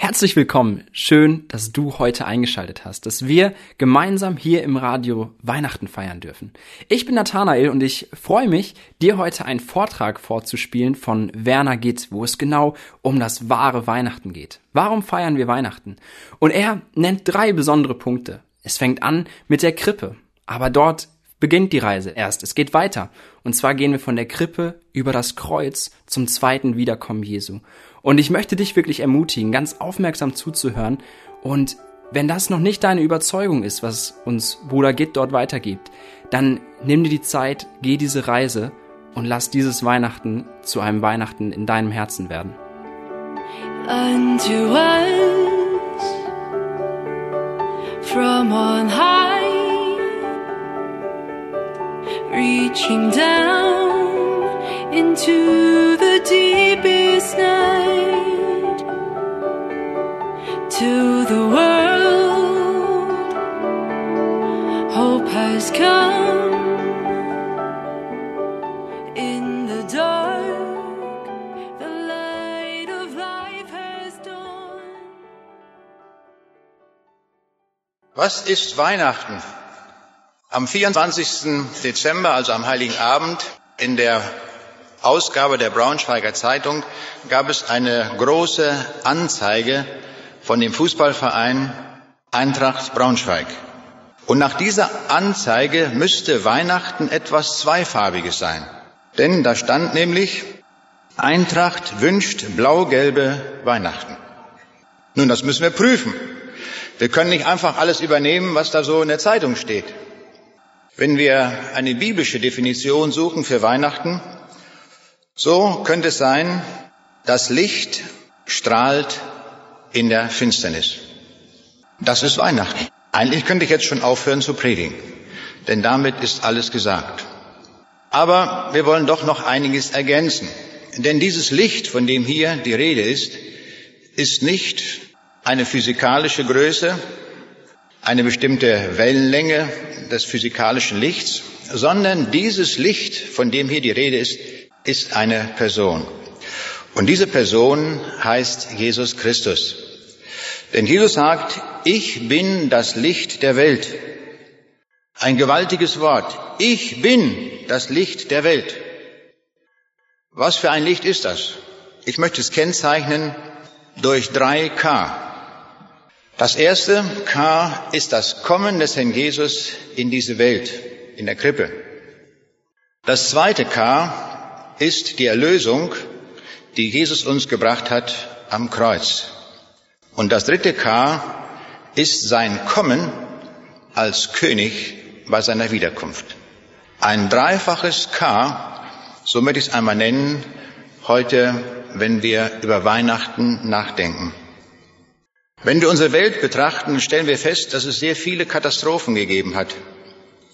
Herzlich willkommen. Schön, dass du heute eingeschaltet hast, dass wir gemeinsam hier im Radio Weihnachten feiern dürfen. Ich bin Nathanael und ich freue mich, dir heute einen Vortrag vorzuspielen von Werner Gitt, wo es genau um das wahre Weihnachten geht. Warum feiern wir Weihnachten? Und er nennt drei besondere Punkte. Es fängt an mit der Krippe, aber dort beginnt die Reise erst. Es geht weiter. Und zwar gehen wir von der Krippe über das Kreuz zum zweiten Wiederkommen Jesu. Und ich möchte dich wirklich ermutigen, ganz aufmerksam zuzuhören. Und wenn das noch nicht deine Überzeugung ist, was uns Bruder Gitt dort weitergibt, dann nimm dir die Zeit, geh diese Reise und lass dieses Weihnachten zu einem Weihnachten in deinem Herzen werden. Unto us from on high reaching down into the deepest night to the world. Hope has come in the dark. The light of life has dawned. Was ist Weihnachten? Am 24. Dezember, also am Heiligen Abend, in der Ausgabe der Braunschweiger Zeitung gab es eine große Anzeige von dem Fußballverein Eintracht Braunschweig. Und nach dieser Anzeige müsste Weihnachten etwas Zweifarbiges sein. Denn da stand nämlich, Eintracht wünscht blau-gelbe Weihnachten. Nun, das müssen wir prüfen. Wir können nicht einfach alles übernehmen, was da so in der Zeitung steht. Wenn wir eine biblische Definition suchen für Weihnachten, so könnte es sein, das Licht strahlt in der Finsternis. Das ist Weihnachten. Eigentlich könnte ich jetzt schon aufhören zu predigen, denn damit ist alles gesagt. Aber wir wollen doch noch einiges ergänzen. Denn dieses Licht, von dem hier die Rede ist, ist nicht eine physikalische Größe, eine bestimmte Wellenlänge des physikalischen Lichts, sondern dieses Licht, von dem hier die Rede ist, ist eine Person. Und diese Person heißt Jesus Christus. Denn Jesus sagt, ich bin das Licht der Welt. Ein gewaltiges Wort. Ich bin das Licht der Welt. Was für ein Licht ist das? Ich möchte es kennzeichnen durch drei K. Das erste K ist das Kommen des Herrn Jesus in diese Welt, in der Krippe. Das zweite K ist die Erlösung, die Jesus uns gebracht hat am Kreuz. Und das dritte K ist sein Kommen als König bei seiner Wiederkunft. Ein dreifaches K, so möchte ich es einmal nennen, heute, wenn wir über Weihnachten nachdenken. Wenn wir unsere Welt betrachten, stellen wir fest, dass es sehr viele Katastrophen gegeben hat.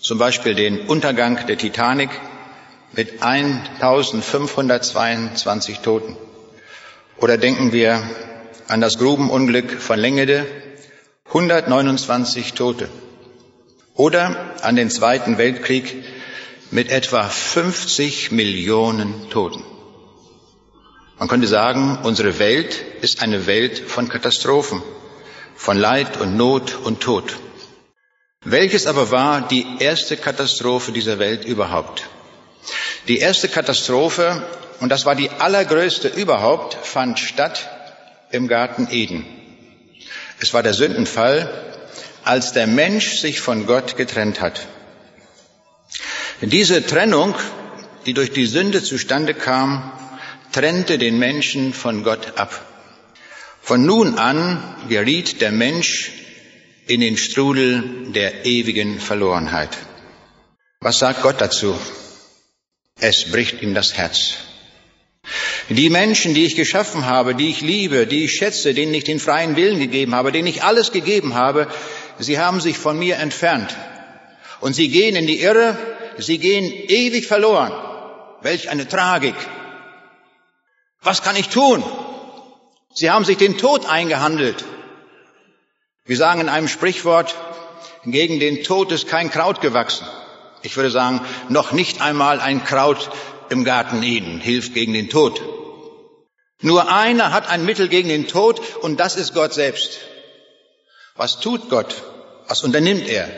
Zum Beispiel den Untergang der Titanic mit 1522 Toten. Oder denken wir an das Grubenunglück von Lengede, 129 Tote. Oder an den Zweiten Weltkrieg mit etwa 50 Millionen Toten. Man könnte sagen, unsere Welt ist eine Welt von Katastrophen, von Leid und Not und Tod. Welches aber war die erste Katastrophe dieser Welt überhaupt? Die erste Katastrophe, und das war die allergrößte überhaupt, fand statt im Garten Eden. Es war der Sündenfall, als der Mensch sich von Gott getrennt hat. Diese Trennung, die durch die Sünde zustande kam, trennte den Menschen von Gott ab. Von nun an geriet der Mensch in den Strudel der ewigen Verlorenheit. Was sagt Gott dazu? Es bricht ihm das Herz. Die Menschen, die ich geschaffen habe, die ich liebe, die ich schätze, denen ich den freien Willen gegeben habe, denen ich alles gegeben habe, sie haben sich von mir entfernt. Und sie gehen in die Irre, sie gehen ewig verloren. Welch eine Tragik. Was kann ich tun? Sie haben sich den Tod eingehandelt. Wir sagen in einem Sprichwort, gegen den Tod ist kein Kraut gewachsen. Ich würde sagen, noch nicht einmal ein Kraut im Garten Eden hilft gegen den Tod. Nur einer hat ein Mittel gegen den Tod und das ist Gott selbst. Was tut Gott? Was unternimmt er?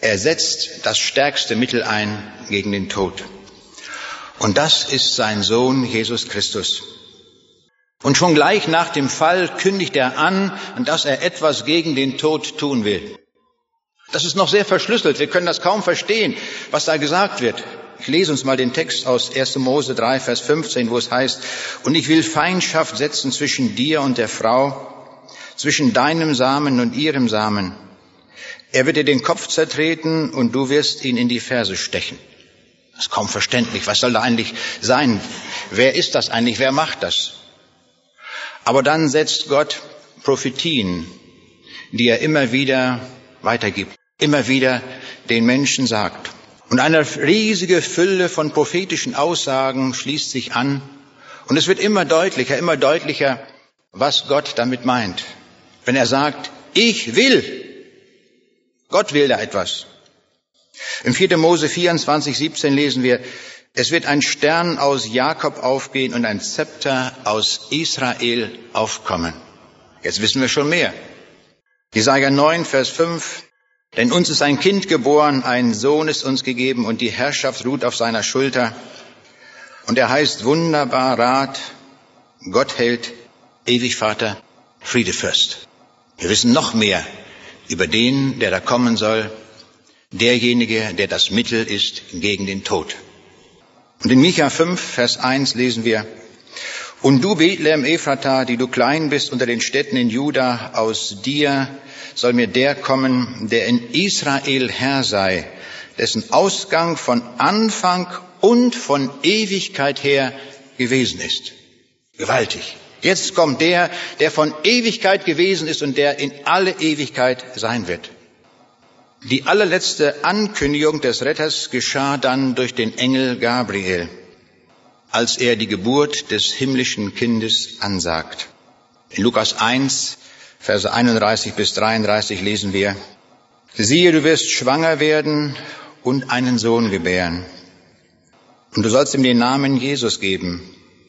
Er setzt das stärkste Mittel ein gegen den Tod. Und das ist sein Sohn Jesus Christus. Und schon gleich nach dem Fall kündigt er an, dass er etwas gegen den Tod tun will. Das ist noch sehr verschlüsselt. Wir können das kaum verstehen, was da gesagt wird. Ich lese uns mal den Text aus 1. Mose 3, Vers 15, wo es heißt, und ich will Feindschaft setzen zwischen dir und der Frau, zwischen deinem Samen und ihrem Samen. Er wird dir den Kopf zertreten und du wirst ihn in die Ferse stechen. Das ist kaum verständlich. Was soll da eigentlich sein? Wer ist das eigentlich? Wer macht das? Aber dann setzt Gott Prophetien, die er immer wieder weitergibt, immer wieder den Menschen sagt. Und eine riesige Fülle von prophetischen Aussagen schließt sich an. Und es wird immer deutlicher, immer deutlicher, was Gott damit meint. Wenn er sagt, ich will, Gott will da etwas. Im 4. Mose 24, 17 lesen wir, es wird ein Stern aus Jakob aufgehen und ein Zepter aus Israel aufkommen. Jetzt wissen wir schon mehr. Jesaja 9, Vers 5. Denn uns ist ein Kind geboren, ein Sohn ist uns gegeben und die Herrschaft ruht auf seiner Schulter. Und er heißt wunderbar Rat, Gott hält, ewig Vater, Friedefürst. Wir wissen noch mehr über den, der da kommen soll, derjenige, der das Mittel ist gegen den Tod. Und in Micha 5, Vers 1 lesen wir, und du, Bethlehem Ephrata, die du klein bist unter den Städten in Juda, aus dir soll mir der kommen, der in Israel Herr sei, dessen Ausgang von Anfang und von Ewigkeit her gewesen ist. Gewaltig. Jetzt kommt der, der von Ewigkeit gewesen ist und der in alle Ewigkeit sein wird. Die allerletzte Ankündigung des Retters geschah dann durch den Engel Gabriel, als er die Geburt des himmlischen Kindes ansagt. In Lukas 1, Verse 31 bis 33 lesen wir, siehe, du wirst schwanger werden und einen Sohn gebären. Und du sollst ihm den Namen Jesus geben.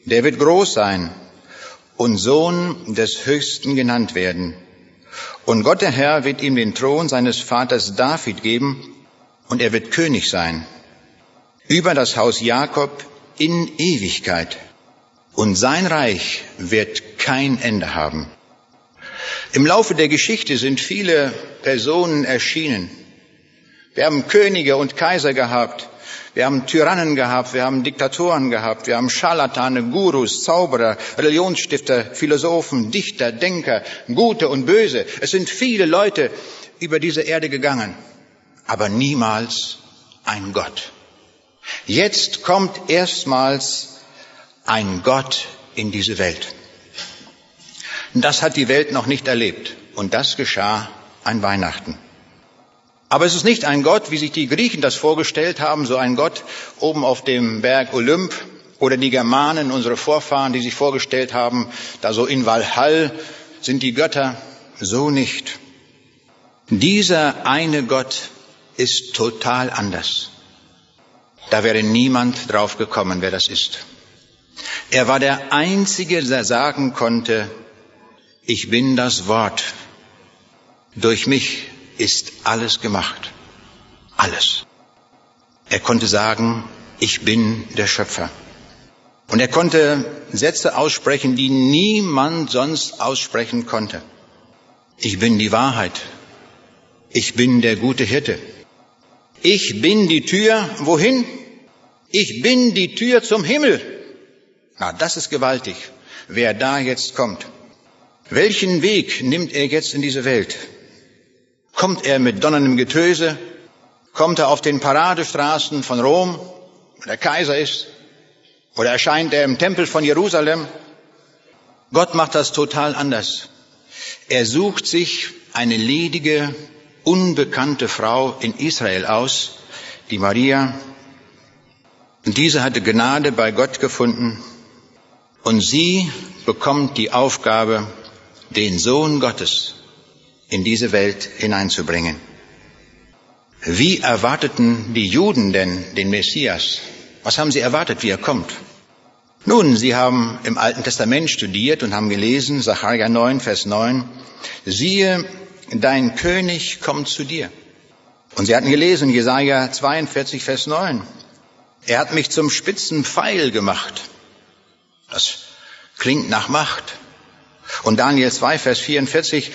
Der wird groß sein und Sohn des Höchsten genannt werden. Und Gott der Herr wird ihm den Thron seines Vaters David geben, und er wird König sein, über das Haus Jakob in Ewigkeit. Und sein Reich wird kein Ende haben. Im Laufe der Geschichte sind viele Personen erschienen. Wir haben Könige und Kaiser gehabt, wir haben Tyrannen gehabt, wir haben Diktatoren gehabt, wir haben Scharlatane, Gurus, Zauberer, Religionsstifter, Philosophen, Dichter, Denker, Gute und Böse. Es sind viele Leute über diese Erde gegangen, aber niemals ein Gott. Jetzt kommt erstmals ein Gott in diese Welt. Das hat die Welt noch nicht erlebt und das geschah an Weihnachten. Aber es ist nicht ein Gott, wie sich die Griechen das vorgestellt haben, so ein Gott oben auf dem Berg Olymp oder die Germanen, unsere Vorfahren, die sich vorgestellt haben, da so in Valhall sind die Götter, so nicht. Dieser eine Gott ist total anders. Da wäre niemand drauf gekommen, wer das ist. Er war der Einzige, der sagen konnte, ich bin das Wort. Durch mich ist alles gemacht. Alles. Er konnte sagen, ich bin der Schöpfer. Und er konnte Sätze aussprechen, die niemand sonst aussprechen konnte. Ich bin die Wahrheit. Ich bin der gute Hirte. Ich bin die Tür, wohin? Ich bin die Tür zum Himmel. Na, das ist gewaltig, wer da jetzt kommt. Welchen Weg nimmt er jetzt in diese Welt? Kommt er mit donnerndem Getöse? Kommt er auf den Paradestraßen von Rom, wo der Kaiser ist? Oder erscheint er im Tempel von Jerusalem? Gott macht das total anders. Er sucht sich eine ledige, unbekannte Frau in Israel aus, die Maria. Und diese hatte Gnade bei Gott gefunden und sie bekommt die Aufgabe, den Sohn Gottes in diese Welt hineinzubringen. Wie erwarteten die Juden denn den Messias? Was haben sie erwartet, wie er kommt? Nun, sie haben im Alten Testament studiert und haben gelesen, Sacharja 9, Vers 9, siehe, dein König kommt zu dir. Und sie hatten gelesen, Jesaja 42, Vers 9, er hat mich zum spitzen Pfeil gemacht. Das klingt nach Macht. Und Daniel 2, Vers 44,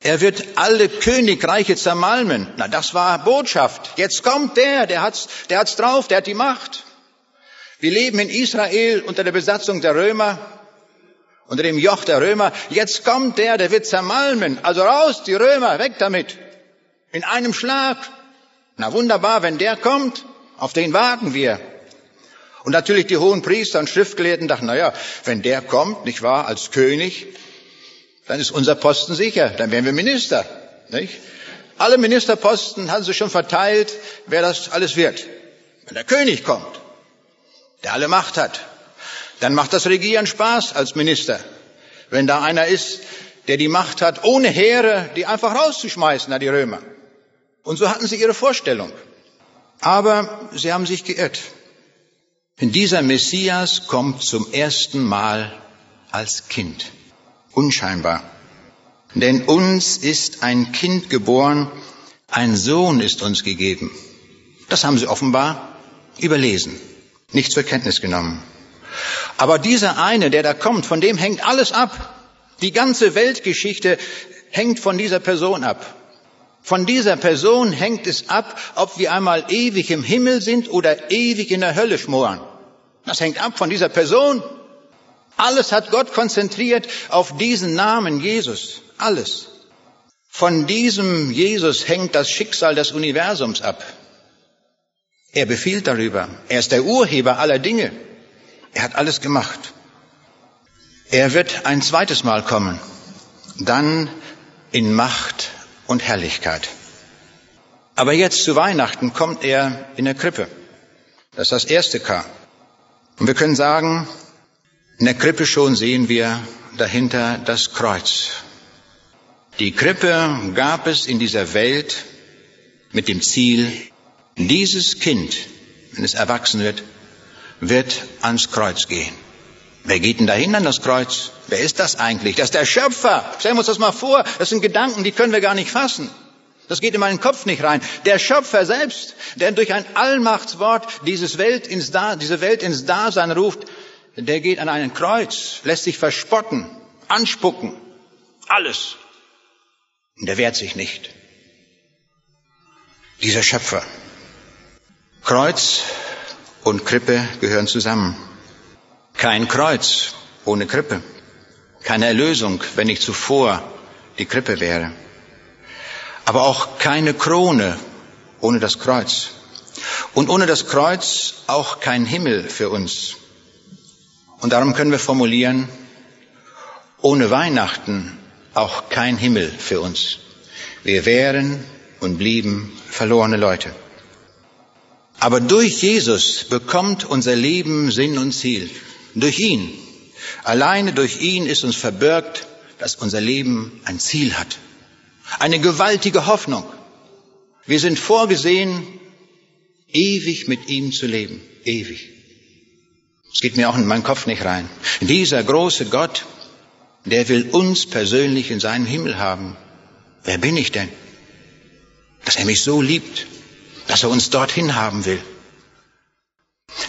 er wird alle Königreiche zermalmen. Na, das war Botschaft. Jetzt kommt der, der hat's, der hat's drauf, der hat die Macht. Wir leben in Israel unter der Besatzung der Römer, unter dem Joch der Römer. Jetzt kommt der, der wird zermalmen. Also raus, die Römer, weg damit. In einem Schlag. Na wunderbar, wenn der kommt, auf den warten wir. Und natürlich die hohen Priester und Schriftgelehrten dachten, na ja, wenn der kommt, nicht wahr, als König, dann ist unser Posten sicher, dann werden wir Minister. Nicht? Alle Ministerposten haben sie schon verteilt, wer das alles wird. Wenn der König kommt, der alle Macht hat, dann macht das Regieren Spaß als Minister. Wenn da einer ist, der die Macht hat, ohne Heere, die einfach rauszuschmeißen, na die Römer. Und so hatten sie ihre Vorstellung. Aber sie haben sich geirrt. Denn dieser Messias kommt zum ersten Mal als Kind unscheinbar. Denn uns ist ein Kind geboren, ein Sohn ist uns gegeben. Das haben sie offenbar überlesen, nicht zur Kenntnis genommen. Aber dieser eine, der da kommt, von dem hängt alles ab. Die ganze Weltgeschichte hängt von dieser Person ab. Von dieser Person hängt es ab, ob wir einmal ewig im Himmel sind oder ewig in der Hölle schmoren. Das hängt ab von dieser Person. Alles hat Gott konzentriert auf diesen Namen Jesus. Alles. Von diesem Jesus hängt das Schicksal des Universums ab. Er befiehlt darüber. Er ist der Urheber aller Dinge. Er hat alles gemacht. Er wird ein zweites Mal kommen. Dann in Macht und Herrlichkeit. Aber jetzt zu Weihnachten kommt er in der Krippe. Das ist das erste K. Und wir können sagen, in der Krippe schon sehen wir dahinter das Kreuz. Die Krippe gab es in dieser Welt mit dem Ziel, dieses Kind, wenn es erwachsen wird, wird ans Kreuz gehen. Wer geht denn dahin an das Kreuz? Wer ist das eigentlich? Das ist der Schöpfer. Stellen wir uns das mal vor. Das sind Gedanken, die können wir gar nicht fassen. Das geht in meinen Kopf nicht rein. Der Schöpfer selbst, der durch ein Allmachtswort dieses Welt ins da diese Welt ins Dasein ruft, der geht an einen Kreuz, lässt sich verspotten, anspucken, alles. Und der wehrt sich nicht. Dieser Schöpfer. Kreuz und Krippe gehören zusammen. Kein Kreuz ohne Krippe. Keine Erlösung, wenn nicht zuvor die Krippe wäre. Aber auch keine Krone ohne das Kreuz. Und ohne das Kreuz auch kein Himmel für uns. Und darum können wir formulieren, ohne Weihnachten auch kein Himmel für uns. Wir wären und blieben verlorene Leute. Aber durch Jesus bekommt unser Leben Sinn und Ziel. Durch ihn. Alleine durch ihn ist uns verbirgt, dass unser Leben ein Ziel hat. Eine gewaltige Hoffnung. Wir sind vorgesehen, ewig mit ihm zu leben. Ewig. Es geht mir auch in meinen Kopf nicht rein. Dieser große Gott, der will uns persönlich in seinen Himmel haben. Wer bin ich denn? Dass er mich so liebt, dass er uns dorthin haben will.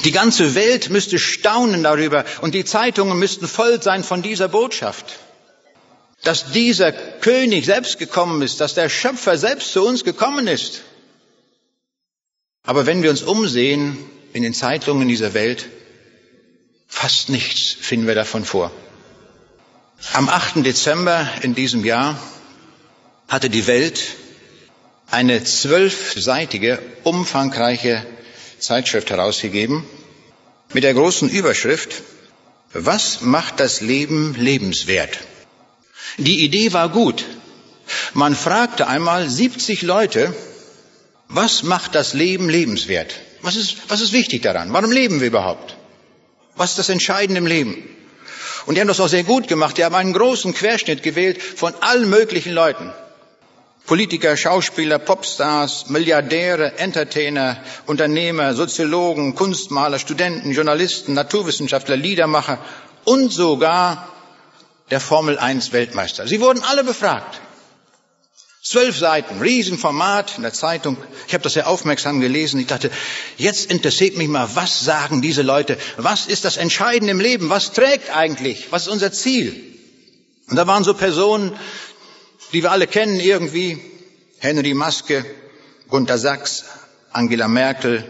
Die ganze Welt müsste staunen darüber und die Zeitungen müssten voll sein von dieser Botschaft. Dass dieser König selbst gekommen ist, dass der Schöpfer selbst zu uns gekommen ist. Aber wenn wir uns umsehen in den Zeitungen dieser Welt, Fast nichts finden wir davon vor. Am 8. Dezember in diesem Jahr hatte die Welt eine zwölfseitige, umfangreiche Zeitschrift herausgegeben mit der großen Überschrift Was macht das Leben lebenswert? Die Idee war gut. Man fragte einmal 70 Leute, was macht das Leben lebenswert? Was ist, was ist wichtig daran? Warum leben wir überhaupt? Was ist das Entscheidende im Leben? Und die haben das auch sehr gut gemacht. Die haben einen großen Querschnitt gewählt von allen möglichen Leuten. Politiker, Schauspieler, Popstars, Milliardäre, Entertainer, Unternehmer, Soziologen, Kunstmaler, Studenten, Journalisten, Naturwissenschaftler, Liedermacher und sogar der Formel 1 Weltmeister. Sie wurden alle befragt. Zwölf Seiten, Riesenformat in der Zeitung. Ich habe das sehr aufmerksam gelesen. Ich dachte, jetzt interessiert mich mal, was sagen diese Leute? Was ist das Entscheidende im Leben? Was trägt eigentlich? Was ist unser Ziel? Und da waren so Personen, die wir alle kennen irgendwie. Henry Maske, Gunter Sachs, Angela Merkel,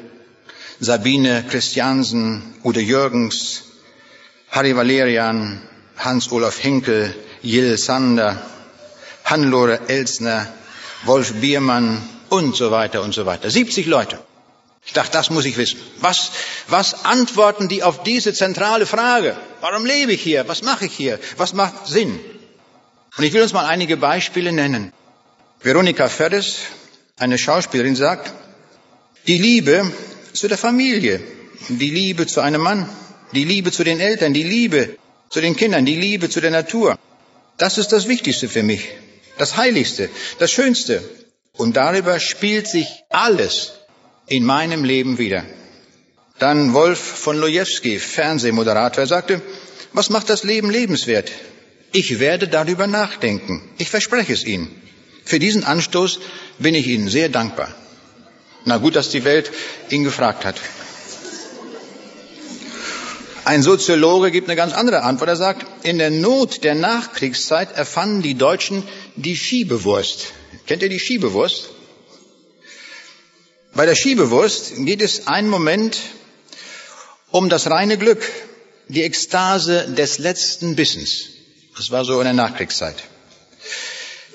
Sabine Christiansen, Ude Jürgens, Harry Valerian, Hans-Olaf Henkel, Jill Sander, Hannelore Elsner, Wolf Biermann und so weiter und so weiter. 70 Leute. Ich dachte, das muss ich wissen. Was, was antworten die auf diese zentrale Frage? Warum lebe ich hier? Was mache ich hier? Was macht Sinn? Und ich will uns mal einige Beispiele nennen. Veronika Ferres, eine Schauspielerin, sagt, die Liebe zu der Familie, die Liebe zu einem Mann, die Liebe zu den Eltern, die Liebe zu den Kindern, die Liebe zu der Natur. Das ist das Wichtigste für mich das Heiligste, das Schönste. Und darüber spielt sich alles in meinem Leben wieder. Dann Wolf von Lojewski, Fernsehmoderator, sagte, was macht das Leben lebenswert? Ich werde darüber nachdenken. Ich verspreche es Ihnen. Für diesen Anstoß bin ich Ihnen sehr dankbar. Na gut, dass die Welt ihn gefragt hat. Ein Soziologe gibt eine ganz andere Antwort. Er sagt, in der Not der Nachkriegszeit erfanden die Deutschen die Schiebewurst. Kennt ihr die Schiebewurst? Bei der Schiebewurst geht es einen Moment um das reine Glück, die Ekstase des letzten Bissens. Das war so in der Nachkriegszeit.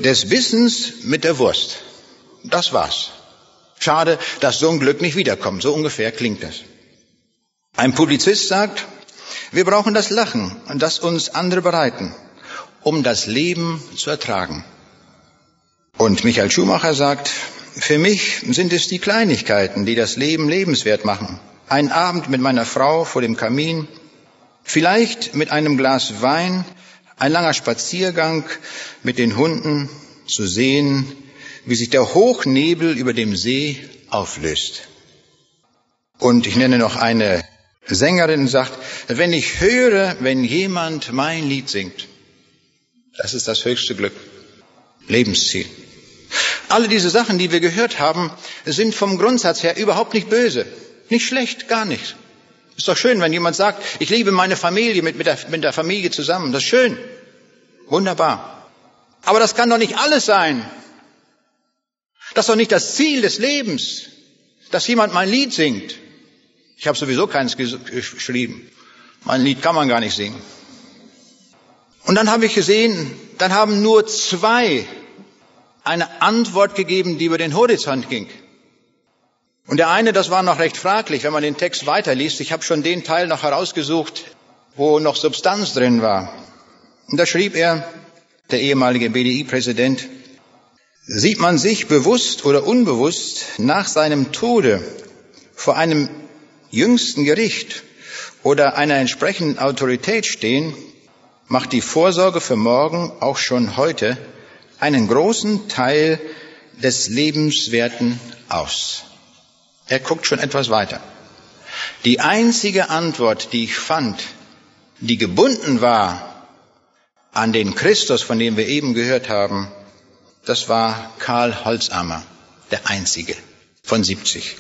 Des Bissens mit der Wurst. Das war's. Schade, dass so ein Glück nicht wiederkommt. So ungefähr klingt das. Ein Publizist sagt, wir brauchen das Lachen, das uns andere bereiten um das Leben zu ertragen. Und Michael Schumacher sagt, für mich sind es die Kleinigkeiten, die das Leben lebenswert machen. Ein Abend mit meiner Frau vor dem Kamin, vielleicht mit einem Glas Wein, ein langer Spaziergang mit den Hunden, zu sehen, wie sich der Hochnebel über dem See auflöst. Und ich nenne noch eine Sängerin, sagt, wenn ich höre, wenn jemand mein Lied singt, das ist das höchste Glück. Lebensziel. Alle diese Sachen, die wir gehört haben, sind vom Grundsatz her überhaupt nicht böse. Nicht schlecht, gar nicht. Ist doch schön, wenn jemand sagt, ich liebe meine Familie mit, mit, der, mit der Familie zusammen. Das ist schön. Wunderbar. Aber das kann doch nicht alles sein. Das ist doch nicht das Ziel des Lebens, dass jemand mein Lied singt. Ich habe sowieso keins geschrieben. Mein Lied kann man gar nicht singen. Und dann habe ich gesehen, dann haben nur zwei eine Antwort gegeben, die über den Horizont ging. Und der eine, das war noch recht fraglich, wenn man den Text weiterliest. Ich habe schon den Teil noch herausgesucht, wo noch Substanz drin war. Und da schrieb er, der ehemalige BDI-Präsident, sieht man sich bewusst oder unbewusst nach seinem Tode vor einem jüngsten Gericht oder einer entsprechenden Autorität stehen, macht die Vorsorge für morgen auch schon heute einen großen Teil des Lebenswerten aus. Er guckt schon etwas weiter. Die einzige Antwort, die ich fand, die gebunden war an den Christus, von dem wir eben gehört haben, das war Karl Holzammer, der einzige von 70.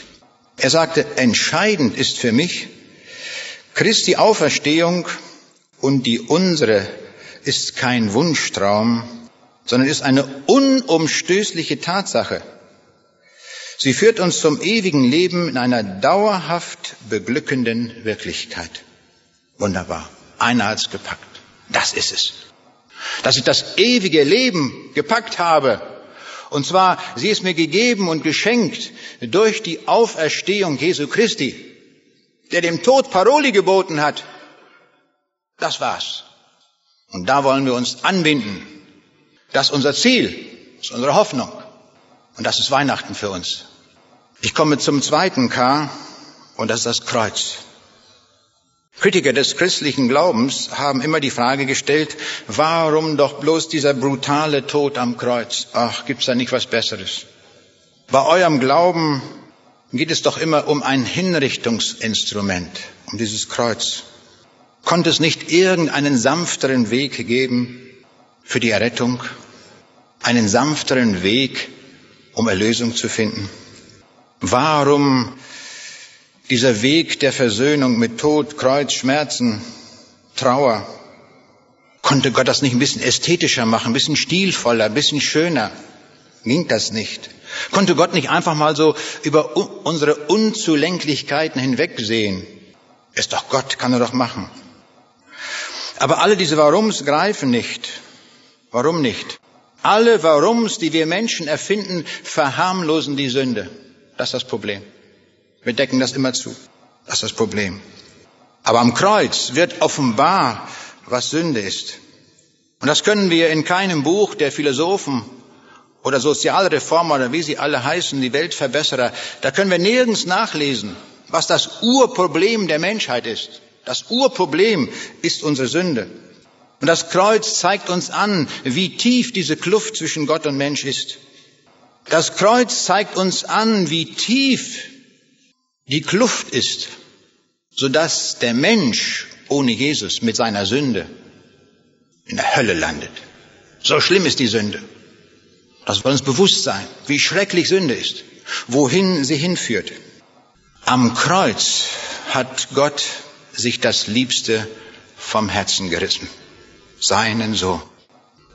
Er sagte, entscheidend ist für mich Christi Auferstehung und die unsere ist kein Wunschtraum, sondern ist eine unumstößliche Tatsache. Sie führt uns zum ewigen Leben in einer dauerhaft beglückenden Wirklichkeit. Wunderbar. Einer hat's gepackt. Das ist es. Dass ich das ewige Leben gepackt habe. Und zwar, sie ist mir gegeben und geschenkt durch die Auferstehung Jesu Christi, der dem Tod Paroli geboten hat das war's. Und da wollen wir uns anbinden. Das ist unser Ziel. Das ist unsere Hoffnung. Und das ist Weihnachten für uns. Ich komme zum zweiten K und das ist das Kreuz. Kritiker des christlichen Glaubens haben immer die Frage gestellt, warum doch bloß dieser brutale Tod am Kreuz? Ach, gibt's da nicht was Besseres? Bei eurem Glauben geht es doch immer um ein Hinrichtungsinstrument, um dieses Kreuz. Konnte es nicht irgendeinen sanfteren Weg geben für die Errettung? Einen sanfteren Weg, um Erlösung zu finden? Warum dieser Weg der Versöhnung mit Tod, Kreuz, Schmerzen, Trauer? Konnte Gott das nicht ein bisschen ästhetischer machen, ein bisschen stilvoller, ein bisschen schöner? Ging das nicht? Konnte Gott nicht einfach mal so über unsere Unzulänglichkeiten hinwegsehen? Ist doch Gott, kann er doch machen. Aber alle diese Warums greifen nicht. Warum nicht? Alle Warums, die wir Menschen erfinden, verharmlosen die Sünde. Das ist das Problem. Wir decken das immer zu. Das ist das Problem. Aber am Kreuz wird offenbar, was Sünde ist. Und das können wir in keinem Buch der Philosophen oder Sozialreformer oder wie sie alle heißen, die Weltverbesserer, da können wir nirgends nachlesen, was das Urproblem der Menschheit ist. Das Urproblem ist unsere Sünde. Und das Kreuz zeigt uns an, wie tief diese Kluft zwischen Gott und Mensch ist. Das Kreuz zeigt uns an, wie tief die Kluft ist, sodass der Mensch ohne Jesus mit seiner Sünde in der Hölle landet. So schlimm ist die Sünde. Das soll uns bewusst sein, wie schrecklich Sünde ist, wohin sie hinführt. Am Kreuz hat Gott sich das Liebste vom Herzen gerissen. Seinen Sohn,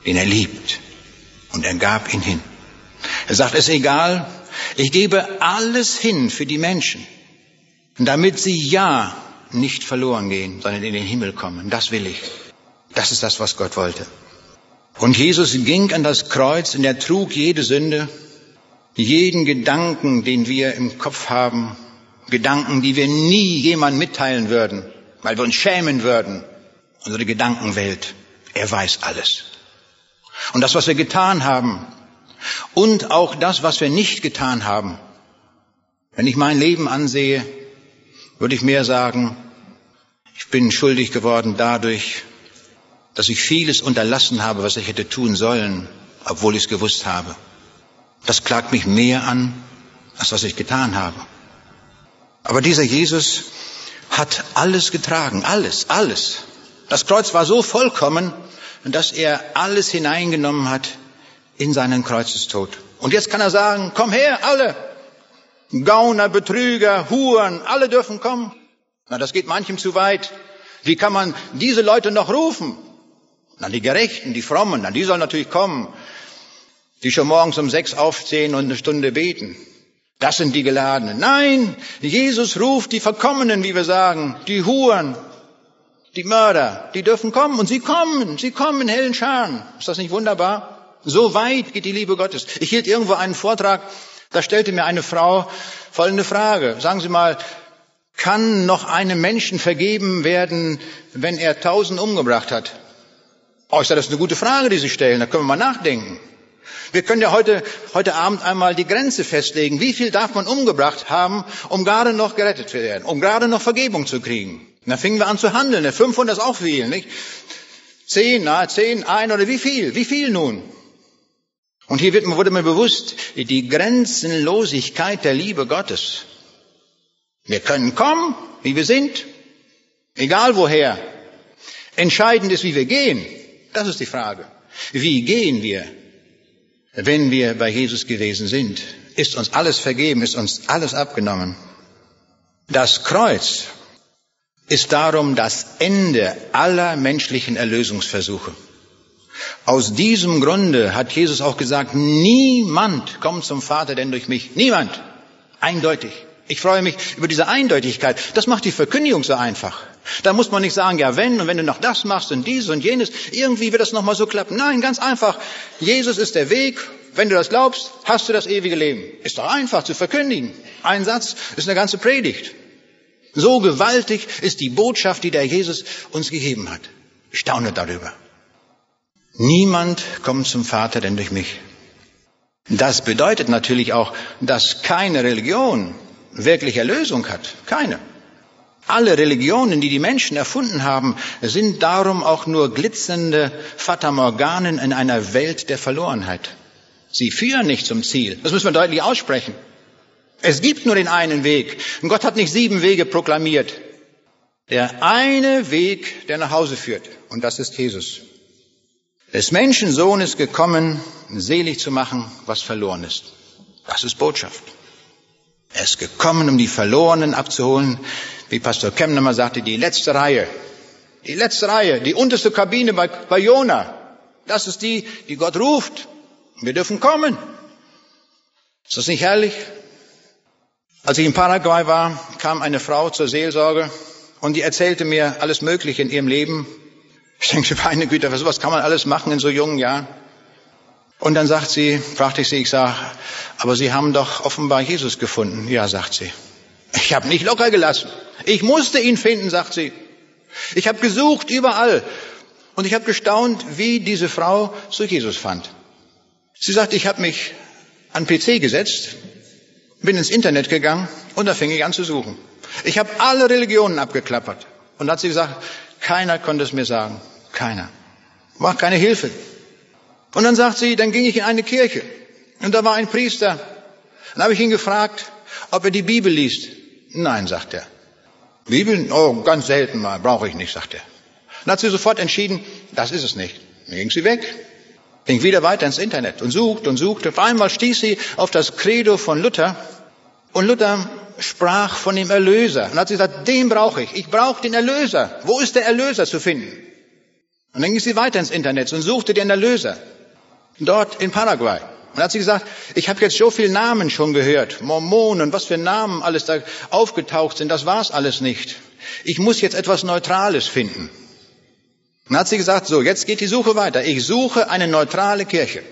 den er liebt. Und er gab ihn hin. Er sagt, es ist egal, ich gebe alles hin für die Menschen, damit sie ja nicht verloren gehen, sondern in den Himmel kommen. Das will ich. Das ist das, was Gott wollte. Und Jesus ging an das Kreuz und er trug jede Sünde, jeden Gedanken, den wir im Kopf haben, Gedanken, die wir nie jemand mitteilen würden, weil wir uns schämen würden. Unsere Gedankenwelt. Er weiß alles. Und das, was wir getan haben und auch das, was wir nicht getan haben. Wenn ich mein Leben ansehe, würde ich mehr sagen, ich bin schuldig geworden dadurch, dass ich vieles unterlassen habe, was ich hätte tun sollen, obwohl ich es gewusst habe. Das klagt mich mehr an, als was ich getan habe. Aber dieser Jesus hat alles getragen, alles, alles. Das Kreuz war so vollkommen, dass er alles hineingenommen hat in seinen Kreuzestod. Und jetzt kann er sagen, komm her, alle. Gauner, Betrüger, Huren, alle dürfen kommen. Na, das geht manchem zu weit. Wie kann man diese Leute noch rufen? Na, die Gerechten, die Frommen, na, die sollen natürlich kommen. Die schon morgens um sechs aufstehen und eine Stunde beten. Das sind die Geladenen. Nein, Jesus ruft die Verkommenen, wie wir sagen, die Huren, die Mörder, die dürfen kommen und sie kommen, sie kommen in hellen Scharen. Ist das nicht wunderbar? So weit geht die Liebe Gottes. Ich hielt irgendwo einen Vortrag, da stellte mir eine Frau folgende Frage. Sagen Sie mal, kann noch einem Menschen vergeben werden, wenn er tausend umgebracht hat? Oh, ich sage, das ist eine gute Frage, die Sie stellen. Da können wir mal nachdenken. Wir können ja heute, heute Abend einmal die Grenze festlegen. Wie viel darf man umgebracht haben, um gerade noch gerettet zu werden, um gerade noch Vergebung zu kriegen? Und dann fingen wir an zu handeln. 500 ist auch viel, nicht? Zehn, na, zehn, ein oder wie viel? Wie viel nun? Und hier wird, wurde mir bewusst, die Grenzenlosigkeit der Liebe Gottes. Wir können kommen, wie wir sind, egal woher. Entscheidend ist, wie wir gehen. Das ist die Frage. Wie gehen wir? wenn wir bei Jesus gewesen sind, ist uns alles vergeben, ist uns alles abgenommen. Das Kreuz ist darum das Ende aller menschlichen Erlösungsversuche. Aus diesem Grunde hat Jesus auch gesagt, niemand kommt zum Vater denn durch mich. Niemand. Eindeutig. Ich freue mich über diese Eindeutigkeit. Das macht die Verkündigung so einfach. Da muss man nicht sagen, ja wenn und wenn du noch das machst und dieses und jenes, irgendwie wird das nochmal so klappen. Nein, ganz einfach. Jesus ist der Weg. Wenn du das glaubst, hast du das ewige Leben. Ist doch einfach zu verkündigen. Ein Satz ist eine ganze Predigt. So gewaltig ist die Botschaft, die der Jesus uns gegeben hat. Ich staune darüber. Niemand kommt zum Vater denn durch mich. Das bedeutet natürlich auch, dass keine Religion wirklich Erlösung hat. Keine. Alle Religionen, die die Menschen erfunden haben, sind darum auch nur glitzernde Fatamorganen in einer Welt der Verlorenheit. Sie führen nicht zum Ziel. Das müssen wir deutlich aussprechen. Es gibt nur den einen Weg. Und Gott hat nicht sieben Wege proklamiert. Der eine Weg, der nach Hause führt. Und das ist Jesus. Des Menschensohn ist gekommen, selig zu machen, was verloren ist. Das ist Botschaft. Er ist gekommen, um die Verlorenen abzuholen, wie Pastor Kemner mal sagte, die letzte Reihe. Die letzte Reihe, die unterste Kabine bei, bei Jona. Das ist die, die Gott ruft. Wir dürfen kommen. Ist das nicht herrlich? Als ich in Paraguay war, kam eine Frau zur Seelsorge und die erzählte mir alles Mögliche in ihrem Leben. Ich denke, meine Güte, was kann man alles machen in so jungen Jahren? Und dann sagt sie, fragte ich sie, ich sage, aber Sie haben doch offenbar Jesus gefunden. Ja, sagt sie. Ich habe nicht locker gelassen. Ich musste ihn finden, sagt sie. Ich habe gesucht überall. Und ich habe gestaunt, wie diese Frau zu Jesus fand. Sie sagt, ich habe mich an PC gesetzt, bin ins Internet gegangen und da fing ich an zu suchen. Ich habe alle Religionen abgeklappert. Und da hat sie gesagt, keiner konnte es mir sagen. Keiner. War keine Hilfe. Und dann sagt sie, dann ging ich in eine Kirche. Und da war ein Priester. Dann habe ich ihn gefragt, ob er die Bibel liest. Nein, sagt er. Bibel? Oh, ganz selten mal, brauche ich nicht, sagt er. Dann hat sie sofort entschieden, das ist es nicht. Dann ging sie weg, ging wieder weiter ins Internet und sucht und suchte. Auf einmal stieß sie auf das Credo von Luther und Luther sprach von dem Erlöser. Und hat sie gesagt, den brauche ich. Ich brauche den Erlöser. Wo ist der Erlöser zu finden? Und dann ging sie weiter ins Internet und suchte den Erlöser. Dort in Paraguay. Und hat sie gesagt, ich habe jetzt so viele Namen schon gehört, Mormonen, was für Namen alles da aufgetaucht sind, das war's alles nicht. Ich muss jetzt etwas Neutrales finden. Und hat sie gesagt, so, jetzt geht die Suche weiter. Ich suche eine neutrale Kirche.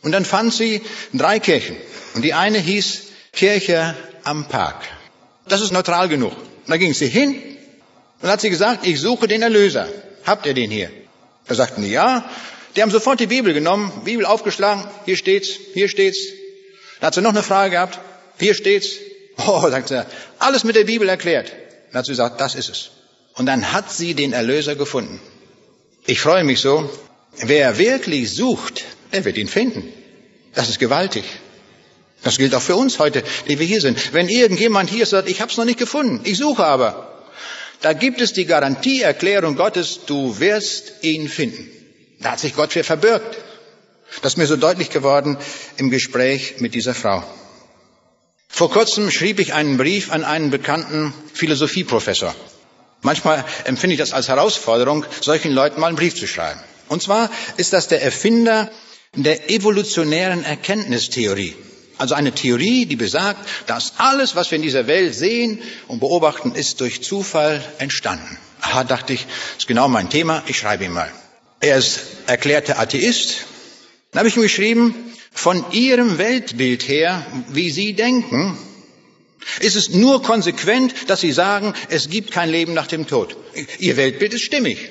Und dann fand sie drei Kirchen. Und die eine hieß Kirche am Park. Das ist neutral genug. Und da ging sie hin und hat sie gesagt, ich suche den Erlöser. Habt ihr den hier? Da sagten die, ja. Die haben sofort die Bibel genommen, Bibel aufgeschlagen, hier steht's, hier steht's. Dann hat sie noch eine Frage gehabt, hier steht's. Oh, sagt sie, alles mit der Bibel erklärt. Dann hat sie gesagt, das ist es. Und dann hat sie den Erlöser gefunden. Ich freue mich so, wer wirklich sucht, der wird ihn finden. Das ist gewaltig. Das gilt auch für uns heute, die wir hier sind. Wenn irgendjemand hier sagt, ich habe es noch nicht gefunden, ich suche aber, da gibt es die Garantieerklärung Gottes, du wirst ihn finden. Da hat sich Gott für verbirgt. Das ist mir so deutlich geworden im Gespräch mit dieser Frau. Vor kurzem schrieb ich einen Brief an einen bekannten Philosophieprofessor. Manchmal empfinde ich das als Herausforderung, solchen Leuten mal einen Brief zu schreiben. Und zwar ist das der Erfinder der evolutionären Erkenntnistheorie. Also eine Theorie, die besagt, dass alles, was wir in dieser Welt sehen und beobachten, ist durch Zufall entstanden. Aha, dachte ich, ist genau mein Thema, ich schreibe ihm mal. Er ist erklärter Atheist. Dann habe ich ihm geschrieben, von Ihrem Weltbild her, wie Sie denken, ist es nur konsequent, dass Sie sagen, es gibt kein Leben nach dem Tod. Ihr Weltbild ist stimmig.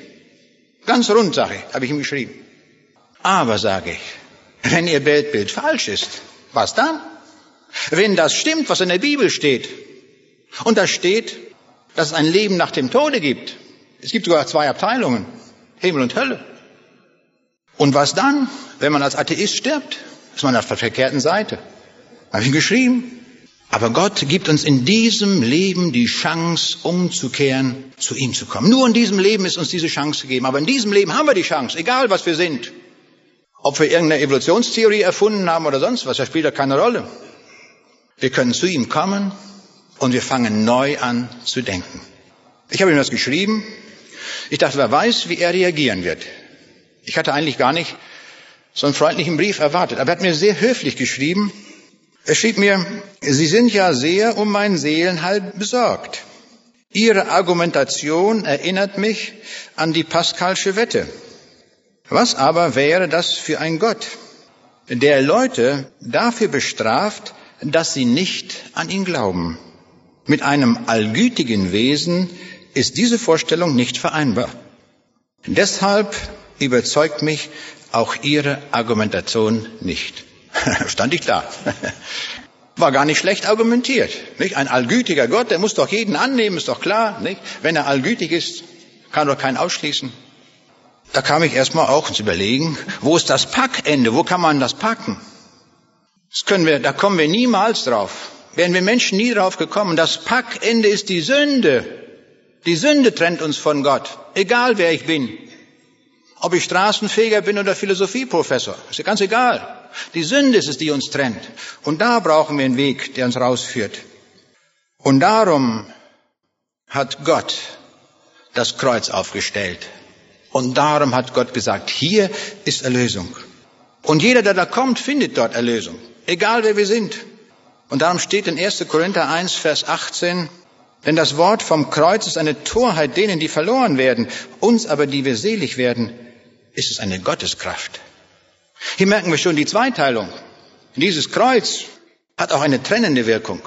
Ganz rund, sage ich, habe ich ihm geschrieben. Aber, sage ich, wenn Ihr Weltbild falsch ist, was dann? Wenn das stimmt, was in der Bibel steht, und da steht, dass es ein Leben nach dem Tode gibt, es gibt sogar zwei Abteilungen, Himmel und Hölle, und was dann, wenn man als Atheist stirbt? Ist man auf der verkehrten Seite. Habe ich ihm geschrieben. Aber Gott gibt uns in diesem Leben die Chance, umzukehren, zu ihm zu kommen. Nur in diesem Leben ist uns diese Chance gegeben. Aber in diesem Leben haben wir die Chance, egal was wir sind. Ob wir irgendeine Evolutionstheorie erfunden haben oder sonst was, das spielt ja keine Rolle. Wir können zu ihm kommen und wir fangen neu an zu denken. Ich habe ihm das geschrieben. Ich dachte, wer weiß, wie er reagieren wird. Ich hatte eigentlich gar nicht so einen freundlichen Brief erwartet, aber er hat mir sehr höflich geschrieben. Er schrieb mir, Sie sind ja sehr um mein Seelenheil besorgt. Ihre Argumentation erinnert mich an die Pascalsche Wette. Was aber wäre das für ein Gott, der Leute dafür bestraft, dass sie nicht an ihn glauben? Mit einem allgütigen Wesen ist diese Vorstellung nicht vereinbar. Deshalb überzeugt mich auch Ihre Argumentation nicht. Stand ich da. War gar nicht schlecht argumentiert. Nicht? Ein allgütiger Gott, der muss doch jeden annehmen, ist doch klar. Nicht? Wenn er allgütig ist, kann doch keinen ausschließen. Da kam ich erstmal auch ins Überlegen, wo ist das Packende? Wo kann man das packen? Das können wir, da kommen wir niemals drauf. Wären wir Menschen nie drauf gekommen. Das Packende ist die Sünde. Die Sünde trennt uns von Gott. Egal wer ich bin. Ob ich Straßenfeger bin oder Philosophieprofessor. Ist ja ganz egal. Die Sünde ist es, die uns trennt. Und da brauchen wir einen Weg, der uns rausführt. Und darum hat Gott das Kreuz aufgestellt. Und darum hat Gott gesagt, hier ist Erlösung. Und jeder, der da kommt, findet dort Erlösung. Egal wer wir sind. Und darum steht in 1. Korinther 1, Vers 18, denn das Wort vom Kreuz ist eine Torheit denen, die verloren werden. Uns aber, die wir selig werden, ist es eine Gotteskraft. Hier merken wir schon die Zweiteilung. Dieses Kreuz hat auch eine trennende Wirkung.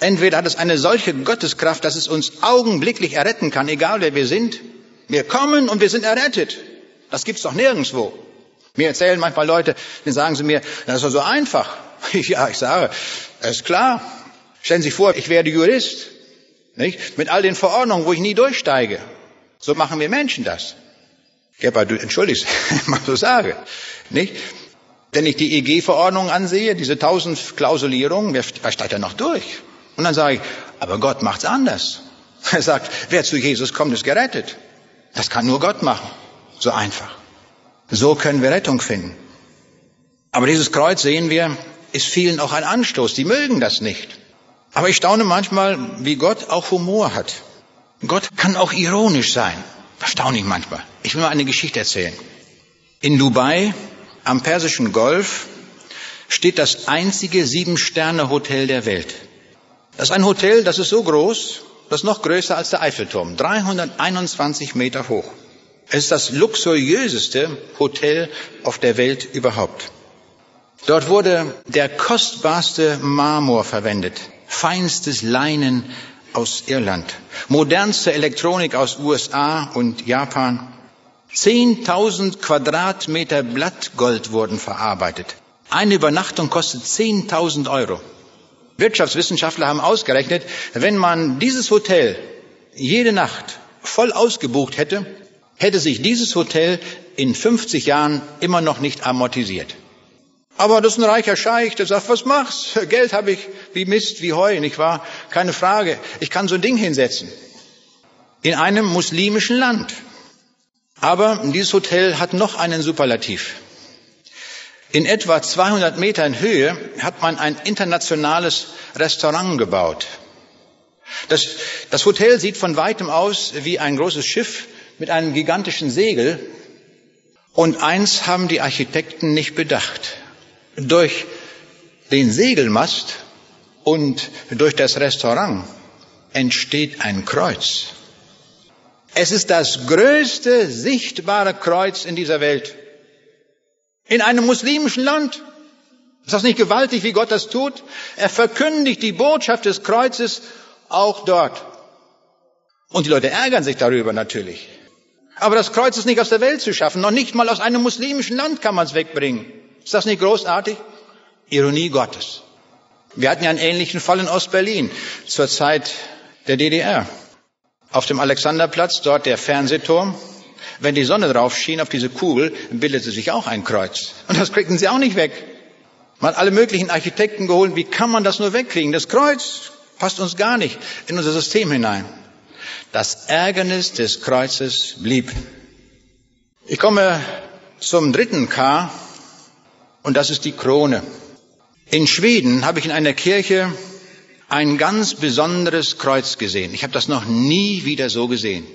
Entweder hat es eine solche Gotteskraft, dass es uns augenblicklich erretten kann, egal wer wir sind. Wir kommen und wir sind errettet. Das gibt's doch nirgendwo. Mir erzählen manchmal Leute, dann sagen sie mir, das ist doch so einfach. ja, ich sage, ist klar. Stellen Sie sich vor, ich werde Jurist. Nicht? Mit all den Verordnungen, wo ich nie durchsteige. So machen wir Menschen das. Aber du entschuldigst, mal so sage. Nicht? Wenn ich die EG-Verordnung ansehe, diese tausend Klausulierungen, wer, wer steigt da noch durch? Und dann sage ich, aber Gott macht's anders. Er sagt, wer zu Jesus kommt, ist gerettet. Das kann nur Gott machen. So einfach. So können wir Rettung finden. Aber dieses Kreuz sehen wir, ist vielen auch ein Anstoß. Die mögen das nicht. Aber ich staune manchmal, wie Gott auch Humor hat. Gott kann auch ironisch sein. Erstaunlich manchmal. Ich will mal eine Geschichte erzählen. In Dubai, am Persischen Golf, steht das einzige Sieben-Sterne-Hotel der Welt. Das ist ein Hotel, das ist so groß, das ist noch größer als der Eiffelturm, 321 Meter hoch. Es ist das luxuriöseste Hotel auf der Welt überhaupt. Dort wurde der kostbarste Marmor verwendet, feinstes Leinen aus Irland, modernste Elektronik aus USA und Japan. Zehntausend Quadratmeter Blattgold wurden verarbeitet. Eine Übernachtung kostet 10.000 Euro. Wirtschaftswissenschaftler haben ausgerechnet, wenn man dieses Hotel jede Nacht voll ausgebucht hätte, hätte sich dieses Hotel in 50 Jahren immer noch nicht amortisiert. Aber das ist ein reicher Scheich, der sagt, was machst? Geld habe ich wie Mist, wie Heu, nicht wahr? Keine Frage. Ich kann so ein Ding hinsetzen. In einem muslimischen Land. Aber dieses Hotel hat noch einen Superlativ. In etwa 200 Metern Höhe hat man ein internationales Restaurant gebaut. Das, das Hotel sieht von weitem aus wie ein großes Schiff mit einem gigantischen Segel. Und eins haben die Architekten nicht bedacht. Durch den Segelmast und durch das Restaurant entsteht ein Kreuz. Es ist das größte sichtbare Kreuz in dieser Welt. In einem muslimischen Land. Ist das nicht gewaltig, wie Gott das tut? Er verkündigt die Botschaft des Kreuzes auch dort. Und die Leute ärgern sich darüber natürlich. Aber das Kreuz ist nicht aus der Welt zu schaffen. Noch nicht mal aus einem muslimischen Land kann man es wegbringen. Ist das nicht großartig? Ironie Gottes. Wir hatten ja einen ähnlichen Fall in Ostberlin zur Zeit der DDR. Auf dem Alexanderplatz, dort der Fernsehturm. Wenn die Sonne drauf schien auf diese Kugel, bildete sich auch ein Kreuz. Und das kriegten sie auch nicht weg. Man hat alle möglichen Architekten geholt. Wie kann man das nur wegkriegen? Das Kreuz passt uns gar nicht in unser System hinein. Das Ärgernis des Kreuzes blieb. Ich komme zum dritten K und das ist die Krone. In Schweden habe ich in einer Kirche ein ganz besonderes Kreuz gesehen. Ich habe das noch nie wieder so gesehen.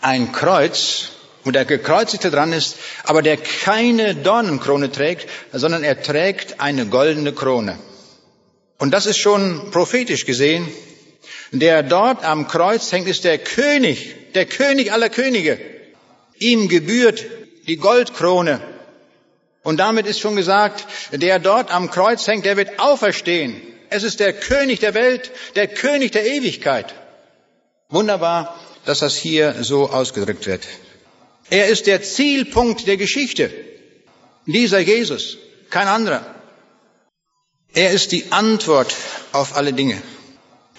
Ein Kreuz, wo der Gekreuzigte dran ist, aber der keine Dornenkrone trägt, sondern er trägt eine goldene Krone. Und das ist schon prophetisch gesehen. Der dort am Kreuz hängt, ist der König, der König aller Könige. Ihm gebührt die Goldkrone und damit ist schon gesagt, der dort am Kreuz hängt, der wird auferstehen. Es ist der König der Welt, der König der Ewigkeit. Wunderbar, dass das hier so ausgedrückt wird. Er ist der Zielpunkt der Geschichte. Dieser Jesus, kein anderer. Er ist die Antwort auf alle Dinge.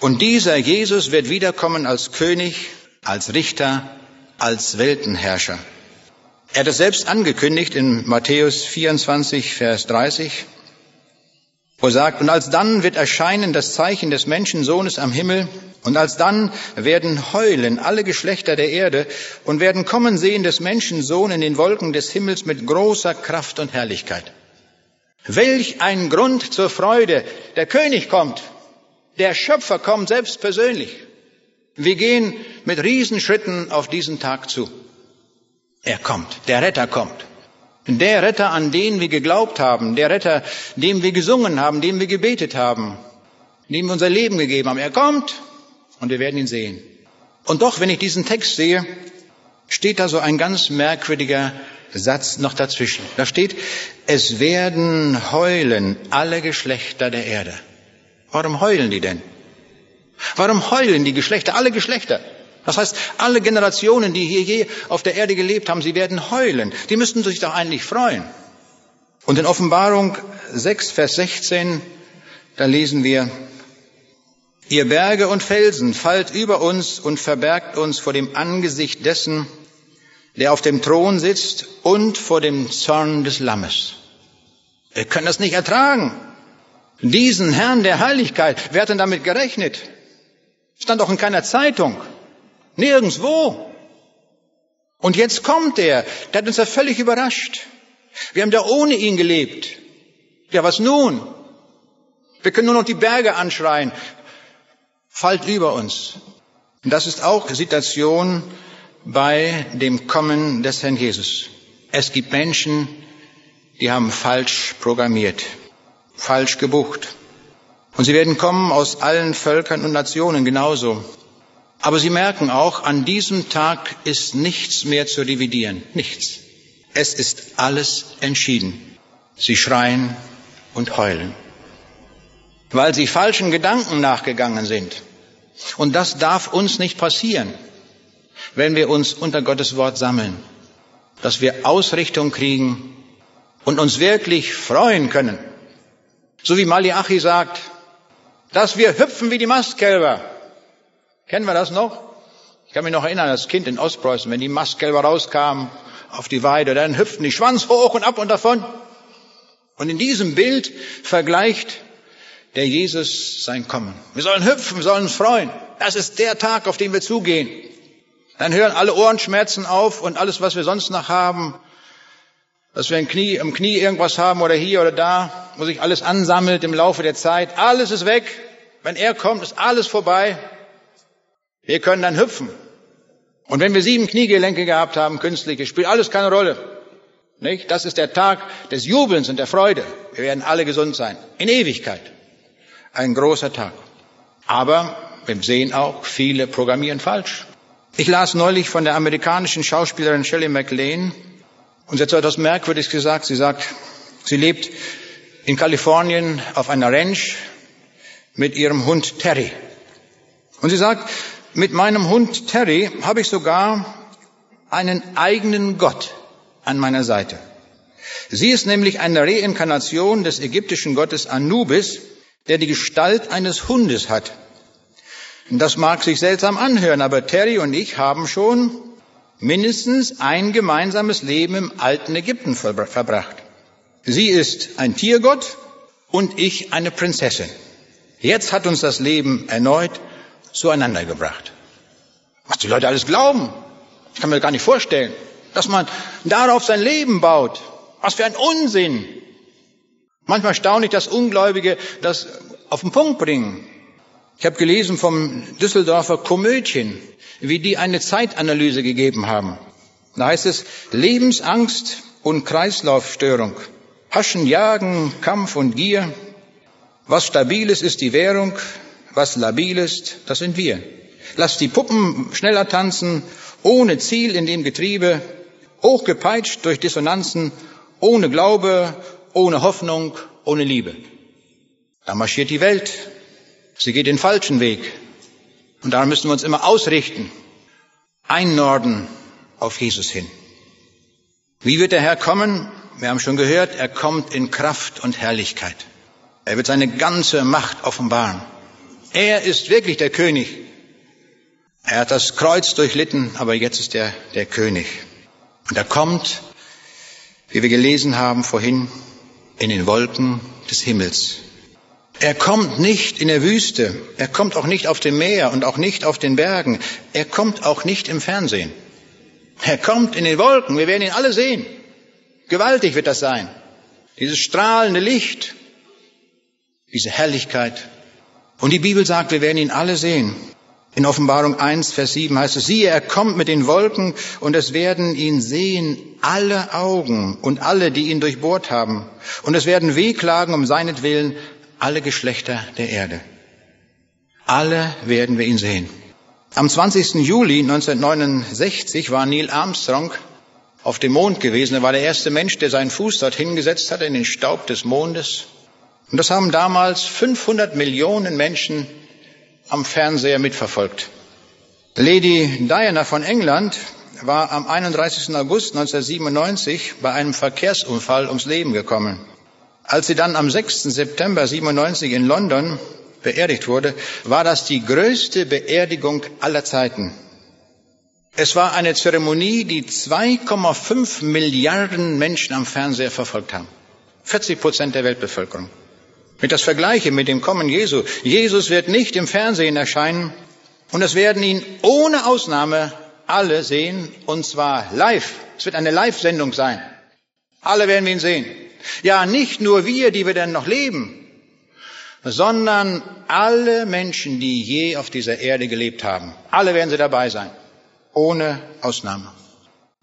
Und dieser Jesus wird wiederkommen als König, als Richter, als Weltenherrscher. Er hat es selbst angekündigt in Matthäus 24, Vers 30, wo sagt, und alsdann wird erscheinen das Zeichen des Menschensohnes am Himmel, und alsdann werden heulen alle Geschlechter der Erde und werden kommen sehen des Menschensohn in den Wolken des Himmels mit großer Kraft und Herrlichkeit. Welch ein Grund zur Freude. Der König kommt. Der Schöpfer kommt selbst persönlich. Wir gehen mit Riesenschritten auf diesen Tag zu. Er kommt. Der Retter kommt. Der Retter, an den wir geglaubt haben, der Retter, dem wir gesungen haben, dem wir gebetet haben, dem wir unser Leben gegeben haben. Er kommt und wir werden ihn sehen. Und doch, wenn ich diesen Text sehe, steht da so ein ganz merkwürdiger Satz noch dazwischen. Da steht, es werden heulen alle Geschlechter der Erde. Warum heulen die denn? Warum heulen die Geschlechter, alle Geschlechter? Das heißt, alle Generationen, die hier je auf der Erde gelebt haben, sie werden heulen. Die müssten sich doch eigentlich freuen. Und in Offenbarung 6, Vers 16, da lesen wir, Ihr Berge und Felsen fallt über uns und verbergt uns vor dem Angesicht dessen, der auf dem Thron sitzt und vor dem Zorn des Lammes. Wir können das nicht ertragen. Diesen Herrn der Heiligkeit, wer hat denn damit gerechnet? Stand auch in keiner Zeitung. Nirgendswo. Und jetzt kommt er. Der hat uns ja völlig überrascht. Wir haben da ohne ihn gelebt. Ja, was nun? Wir können nur noch die Berge anschreien. Fallt über uns. Und das ist auch Situation bei dem Kommen des Herrn Jesus. Es gibt Menschen, die haben falsch programmiert, falsch gebucht. Und sie werden kommen aus allen Völkern und Nationen genauso. Aber sie merken auch, an diesem Tag ist nichts mehr zu dividieren. Nichts. Es ist alles entschieden. Sie schreien und heulen, weil sie falschen Gedanken nachgegangen sind. Und das darf uns nicht passieren wenn wir uns unter Gottes Wort sammeln, dass wir Ausrichtung kriegen und uns wirklich freuen können. So wie Malachi sagt, dass wir hüpfen wie die Mastkälber. Kennen wir das noch? Ich kann mich noch erinnern, als Kind in Ostpreußen, wenn die Mastkälber rauskamen auf die Weide, dann hüpften die Schwanz hoch und ab und davon. Und in diesem Bild vergleicht der Jesus sein Kommen. Wir sollen hüpfen, wir sollen uns freuen. Das ist der Tag, auf den wir zugehen. Dann hören alle Ohrenschmerzen auf und alles, was wir sonst noch haben, dass wir im Knie, im Knie irgendwas haben oder hier oder da, wo sich alles ansammelt im Laufe der Zeit, alles ist weg. Wenn er kommt, ist alles vorbei. Wir können dann hüpfen. Und wenn wir sieben Kniegelenke gehabt haben, künstliche, spielt alles keine Rolle. Nicht? Das ist der Tag des Jubelns und der Freude. Wir werden alle gesund sein. In Ewigkeit. Ein großer Tag. Aber wir sehen auch, viele programmieren falsch. Ich las neulich von der amerikanischen Schauspielerin Shelley MacLaine und sie hat so etwas Merkwürdiges gesagt. Sie sagt, sie lebt in Kalifornien auf einer Ranch mit ihrem Hund Terry. Und sie sagt, mit meinem Hund Terry habe ich sogar einen eigenen Gott an meiner Seite. Sie ist nämlich eine Reinkarnation des ägyptischen Gottes Anubis, der die Gestalt eines Hundes hat. Das mag sich seltsam anhören, aber Terry und ich haben schon mindestens ein gemeinsames Leben im alten Ägypten verbracht. Sie ist ein Tiergott und ich eine Prinzessin. Jetzt hat uns das Leben erneut zueinander gebracht. Was die Leute alles glauben, ich kann mir gar nicht vorstellen, dass man darauf sein Leben baut. Was für ein Unsinn. Manchmal staune ich, dass Ungläubige das auf den Punkt bringen. Ich habe gelesen vom Düsseldorfer Komödien, wie die eine Zeitanalyse gegeben haben. Da heißt es Lebensangst und Kreislaufstörung, Haschen, Jagen, Kampf und Gier. Was stabil ist, ist die Währung, was labil ist, das sind wir. Lass die Puppen schneller tanzen, ohne Ziel in dem Getriebe, hochgepeitscht durch Dissonanzen, ohne Glaube, ohne Hoffnung, ohne Liebe. Da marschiert die Welt Sie geht den falschen Weg. Und daran müssen wir uns immer ausrichten, einnorden auf Jesus hin. Wie wird der Herr kommen? Wir haben schon gehört, er kommt in Kraft und Herrlichkeit. Er wird seine ganze Macht offenbaren. Er ist wirklich der König. Er hat das Kreuz durchlitten, aber jetzt ist er der König. Und er kommt, wie wir gelesen haben vorhin, in den Wolken des Himmels. Er kommt nicht in der Wüste, er kommt auch nicht auf dem Meer und auch nicht auf den Bergen, er kommt auch nicht im Fernsehen. Er kommt in den Wolken, wir werden ihn alle sehen. Gewaltig wird das sein. Dieses strahlende Licht, diese Herrlichkeit. Und die Bibel sagt, wir werden ihn alle sehen. In Offenbarung 1, Vers 7 heißt es, siehe, er kommt mit den Wolken und es werden ihn sehen alle Augen und alle, die ihn durchbohrt haben. Und es werden wehklagen um seinetwillen alle Geschlechter der Erde. Alle werden wir ihn sehen. Am 20. Juli 1969 war Neil Armstrong auf dem Mond gewesen. Er war der erste Mensch, der seinen Fuß dorthin gesetzt hat, in den Staub des Mondes. Und das haben damals 500 Millionen Menschen am Fernseher mitverfolgt. Lady Diana von England war am 31. August 1997 bei einem Verkehrsunfall ums Leben gekommen. Als sie dann am 6. September 97 in London beerdigt wurde, war das die größte Beerdigung aller Zeiten. Es war eine Zeremonie, die 2,5 Milliarden Menschen am Fernseher verfolgt haben. 40 Prozent der Weltbevölkerung. Mit das Vergleiche mit dem Kommen Jesu. Jesus wird nicht im Fernsehen erscheinen und es werden ihn ohne Ausnahme alle sehen und zwar live. Es wird eine Live-Sendung sein. Alle werden ihn sehen. Ja, nicht nur wir, die wir dann noch leben, sondern alle Menschen, die je auf dieser Erde gelebt haben. Alle werden sie dabei sein. Ohne Ausnahme.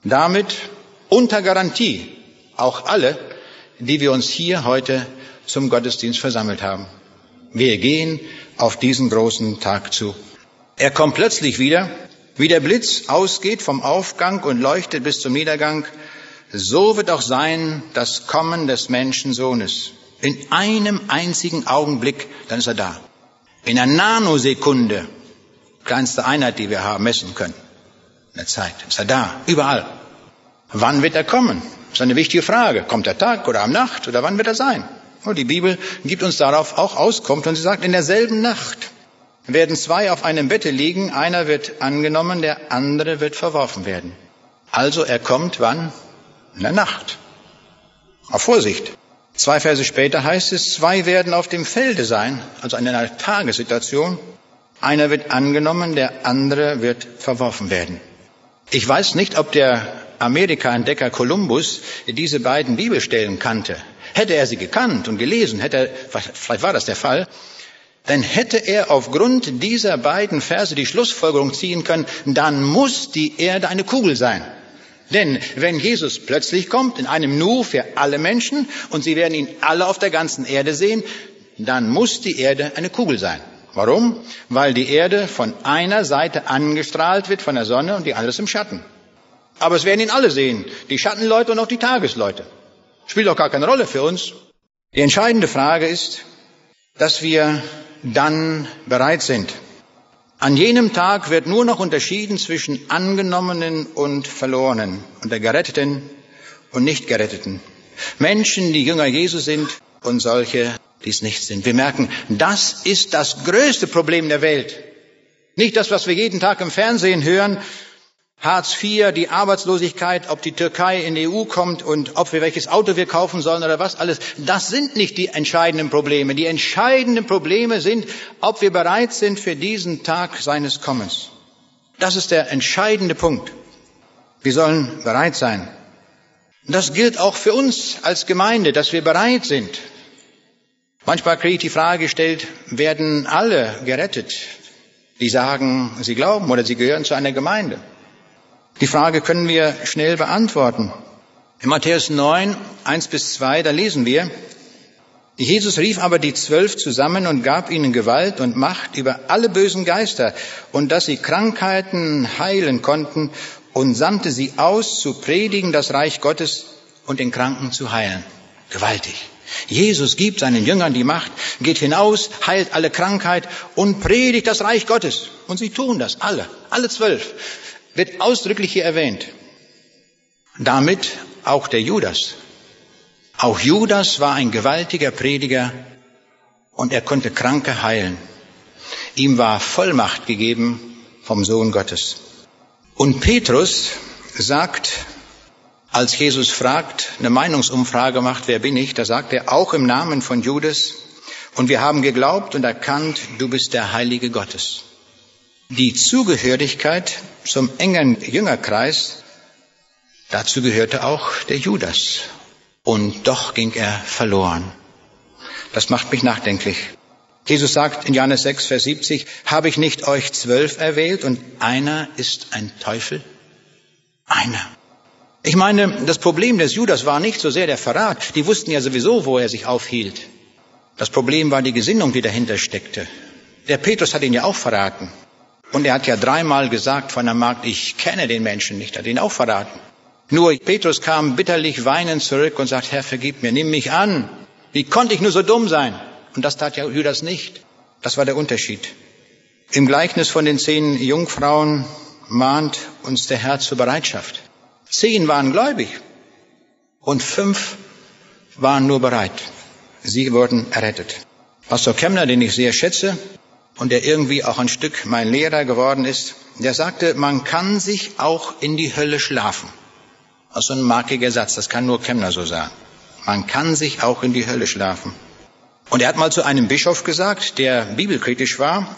Damit unter Garantie auch alle, die wir uns hier heute zum Gottesdienst versammelt haben. Wir gehen auf diesen großen Tag zu. Er kommt plötzlich wieder, wie der Blitz ausgeht vom Aufgang und leuchtet bis zum Niedergang, so wird auch sein das Kommen des Menschensohnes. In einem einzigen Augenblick, dann ist er da. In einer Nanosekunde, kleinste Einheit, die wir haben, messen können. In der Zeit ist er da, überall. Wann wird er kommen? Das ist eine wichtige Frage. Kommt der Tag oder am Nacht oder wann wird er sein? Und die Bibel gibt uns darauf auch Auskunft und sie sagt, in derselben Nacht werden zwei auf einem Bette liegen, einer wird angenommen, der andere wird verworfen werden. Also er kommt wann? In der Nacht. Auf Vorsicht. Zwei Verse später heißt es, zwei werden auf dem Felde sein, also in einer Tagessituation. Einer wird angenommen, der andere wird verworfen werden. Ich weiß nicht, ob der Amerika-Entdecker Kolumbus diese beiden Bibelstellen kannte. Hätte er sie gekannt und gelesen, hätte er, vielleicht war das der Fall, dann hätte er aufgrund dieser beiden Verse die Schlussfolgerung ziehen können, dann muss die Erde eine Kugel sein. Denn wenn Jesus plötzlich kommt, in einem Nu für alle Menschen, und sie werden ihn alle auf der ganzen Erde sehen, dann muss die Erde eine Kugel sein. Warum? Weil die Erde von einer Seite angestrahlt wird von der Sonne und die alles im Schatten. Aber es werden ihn alle sehen, die Schattenleute und auch die Tagesleute. Spielt auch gar keine Rolle für uns. Die entscheidende Frage ist, dass wir dann bereit sind. An jenem Tag wird nur noch unterschieden zwischen Angenommenen und Verlorenen, unter Geretteten und Nicht-Geretteten. Menschen, die Jünger Jesu sind und solche, die es nicht sind. Wir merken, das ist das größte Problem der Welt. Nicht das, was wir jeden Tag im Fernsehen hören, Hartz IV, die Arbeitslosigkeit, ob die Türkei in die EU kommt und ob wir welches Auto wir kaufen sollen oder was alles, das sind nicht die entscheidenden Probleme. Die entscheidenden Probleme sind, ob wir bereit sind für diesen Tag seines Kommens. Das ist der entscheidende Punkt. Wir sollen bereit sein. Das gilt auch für uns als Gemeinde, dass wir bereit sind. Manchmal kriege ich die Frage gestellt, werden alle gerettet, die sagen, sie glauben oder sie gehören zu einer Gemeinde? Die Frage können wir schnell beantworten. In Matthäus 9, 1 bis 2, da lesen wir, Jesus rief aber die Zwölf zusammen und gab ihnen Gewalt und Macht über alle bösen Geister und dass sie Krankheiten heilen konnten und sandte sie aus, zu predigen das Reich Gottes und den Kranken zu heilen. Gewaltig. Jesus gibt seinen Jüngern die Macht, geht hinaus, heilt alle Krankheit und predigt das Reich Gottes. Und sie tun das, alle, alle zwölf wird ausdrücklich hier erwähnt. Damit auch der Judas. Auch Judas war ein gewaltiger Prediger und er konnte Kranke heilen. Ihm war Vollmacht gegeben vom Sohn Gottes. Und Petrus sagt, als Jesus fragt, eine Meinungsumfrage macht, wer bin ich, da sagt er auch im Namen von Judas, und wir haben geglaubt und erkannt, du bist der Heilige Gottes. Die Zugehörigkeit zum engen Jüngerkreis, dazu gehörte auch der Judas. Und doch ging er verloren. Das macht mich nachdenklich. Jesus sagt in Johannes 6, Vers 70, habe ich nicht euch zwölf erwählt und einer ist ein Teufel? Einer. Ich meine, das Problem des Judas war nicht so sehr der Verrat. Die wussten ja sowieso, wo er sich aufhielt. Das Problem war die Gesinnung, die dahinter steckte. Der Petrus hat ihn ja auch verraten. Und er hat ja dreimal gesagt von der Magd, ich kenne den Menschen nicht, hat ihn auch verraten. Nur Petrus kam bitterlich weinend zurück und sagt, Herr, vergib mir, nimm mich an. Wie konnte ich nur so dumm sein? Und das tat ja Judas nicht. Das war der Unterschied. Im Gleichnis von den zehn Jungfrauen mahnt uns der Herr zur Bereitschaft. Zehn waren gläubig und fünf waren nur bereit. Sie wurden errettet. Pastor Kemner, den ich sehr schätze und der irgendwie auch ein Stück mein Lehrer geworden ist, der sagte, man kann sich auch in die Hölle schlafen. Das ist so ein markiger Satz, das kann nur Kemner so sagen. Man kann sich auch in die Hölle schlafen. Und er hat mal zu einem Bischof gesagt, der bibelkritisch war,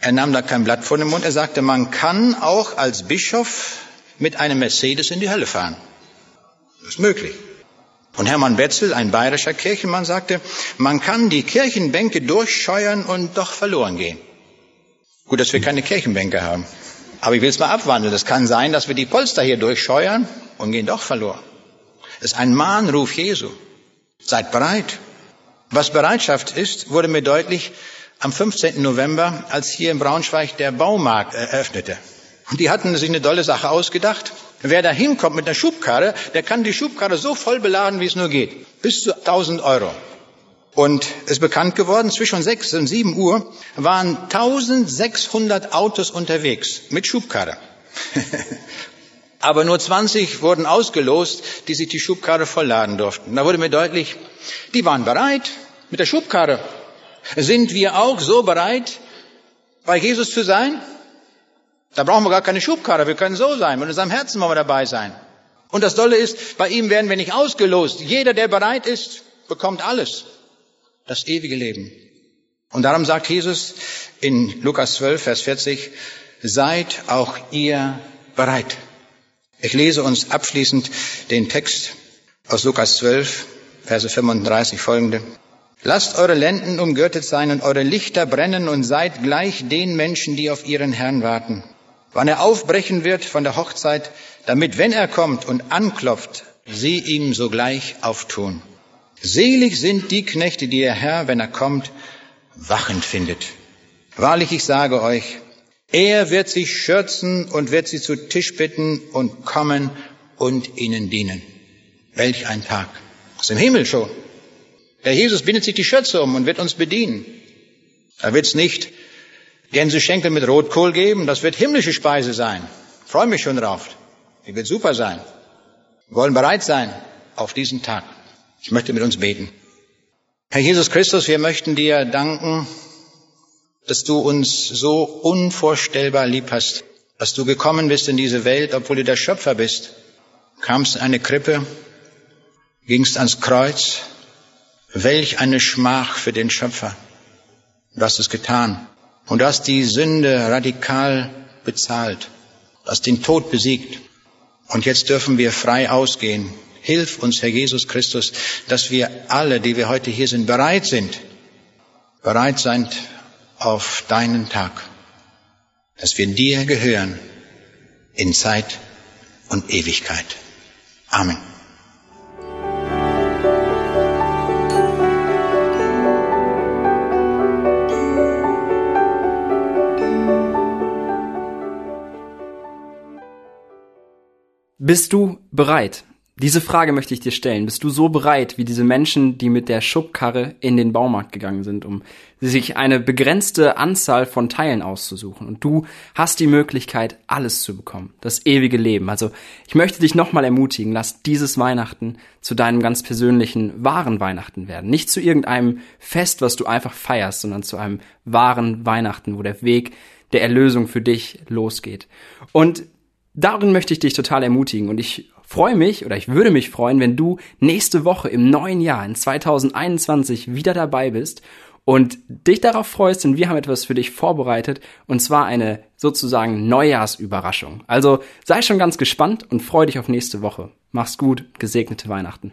er nahm da kein Blatt vor den Mund, er sagte, man kann auch als Bischof mit einem Mercedes in die Hölle fahren. Das ist möglich. Und Hermann Betzel, ein bayerischer Kirchenmann, sagte, man kann die Kirchenbänke durchscheuern und doch verloren gehen. Gut, dass wir keine Kirchenbänke haben. Aber ich will es mal abwandeln. Es kann sein, dass wir die Polster hier durchscheuern und gehen doch verloren. Es ist ein Mahnruf Jesu. Seid bereit. Was Bereitschaft ist, wurde mir deutlich am 15. November, als hier in Braunschweig der Baumarkt eröffnete. Und die hatten sich eine tolle Sache ausgedacht. Wer da hinkommt mit einer Schubkarre, der kann die Schubkarre so voll beladen, wie es nur geht. Bis zu 1000 Euro. Und es ist bekannt geworden, zwischen 6 und 7 Uhr waren 1600 Autos unterwegs mit Schubkarre. Aber nur 20 wurden ausgelost, die sich die Schubkarre vollladen durften. Da wurde mir deutlich, die waren bereit mit der Schubkarre. Sind wir auch so bereit, bei Jesus zu sein? Da brauchen wir gar keine Schubkarre, wir können so sein, mit unserem Herzen wollen wir dabei sein. Und das Dolle ist, bei ihm werden wir nicht ausgelost. Jeder, der bereit ist, bekommt alles. Das ewige Leben. Und darum sagt Jesus in Lukas 12, Vers 40, seid auch ihr bereit. Ich lese uns abschließend den Text aus Lukas 12, Verse 35 folgende. Lasst eure Lenden umgürtet sein und eure Lichter brennen und seid gleich den Menschen, die auf ihren Herrn warten wann er aufbrechen wird von der Hochzeit, damit, wenn er kommt und anklopft, sie ihm sogleich auftun. Selig sind die Knechte, die ihr Herr, wenn er kommt, wachend findet. Wahrlich, ich sage euch, er wird sich schürzen und wird sie zu Tisch bitten und kommen und ihnen dienen. Welch ein Tag. Aus dem Himmel schon. Der Jesus bindet sich die Schürze um und wird uns bedienen. Da wird's nicht Gänseschenkel mit Rotkohl geben, das wird himmlische Speise sein. Freue mich schon drauf. Die wird super sein. Wir wollen bereit sein auf diesen Tag. Ich möchte mit uns beten. Herr Jesus Christus, wir möchten dir danken, dass du uns so unvorstellbar lieb hast, dass du gekommen bist in diese Welt, obwohl du der Schöpfer bist, kamst in eine Krippe, gingst ans Kreuz. Welch eine Schmach für den Schöpfer. Du hast es getan. Und du hast die Sünde radikal bezahlt. Du hast den Tod besiegt. Und jetzt dürfen wir frei ausgehen. Hilf uns, Herr Jesus Christus, dass wir alle, die wir heute hier sind, bereit sind, bereit sind auf deinen Tag, dass wir dir gehören in Zeit und Ewigkeit. Amen. Bist du bereit? Diese Frage möchte ich dir stellen. Bist du so bereit wie diese Menschen, die mit der Schubkarre in den Baumarkt gegangen sind, um sich eine begrenzte Anzahl von Teilen auszusuchen? Und du hast die Möglichkeit, alles zu bekommen. Das ewige Leben. Also ich möchte dich nochmal ermutigen, lass dieses Weihnachten zu deinem ganz persönlichen, wahren Weihnachten werden. Nicht zu irgendeinem Fest, was du einfach feierst, sondern zu einem wahren Weihnachten, wo der Weg der Erlösung für dich losgeht. Und darin möchte ich dich total ermutigen und ich freue mich oder ich würde mich freuen, wenn du nächste Woche im neuen Jahr in 2021 wieder dabei bist und dich darauf freust, denn wir haben etwas für dich vorbereitet und zwar eine sozusagen Neujahrsüberraschung. Also sei schon ganz gespannt und freu dich auf nächste Woche. Mach's gut, gesegnete Weihnachten.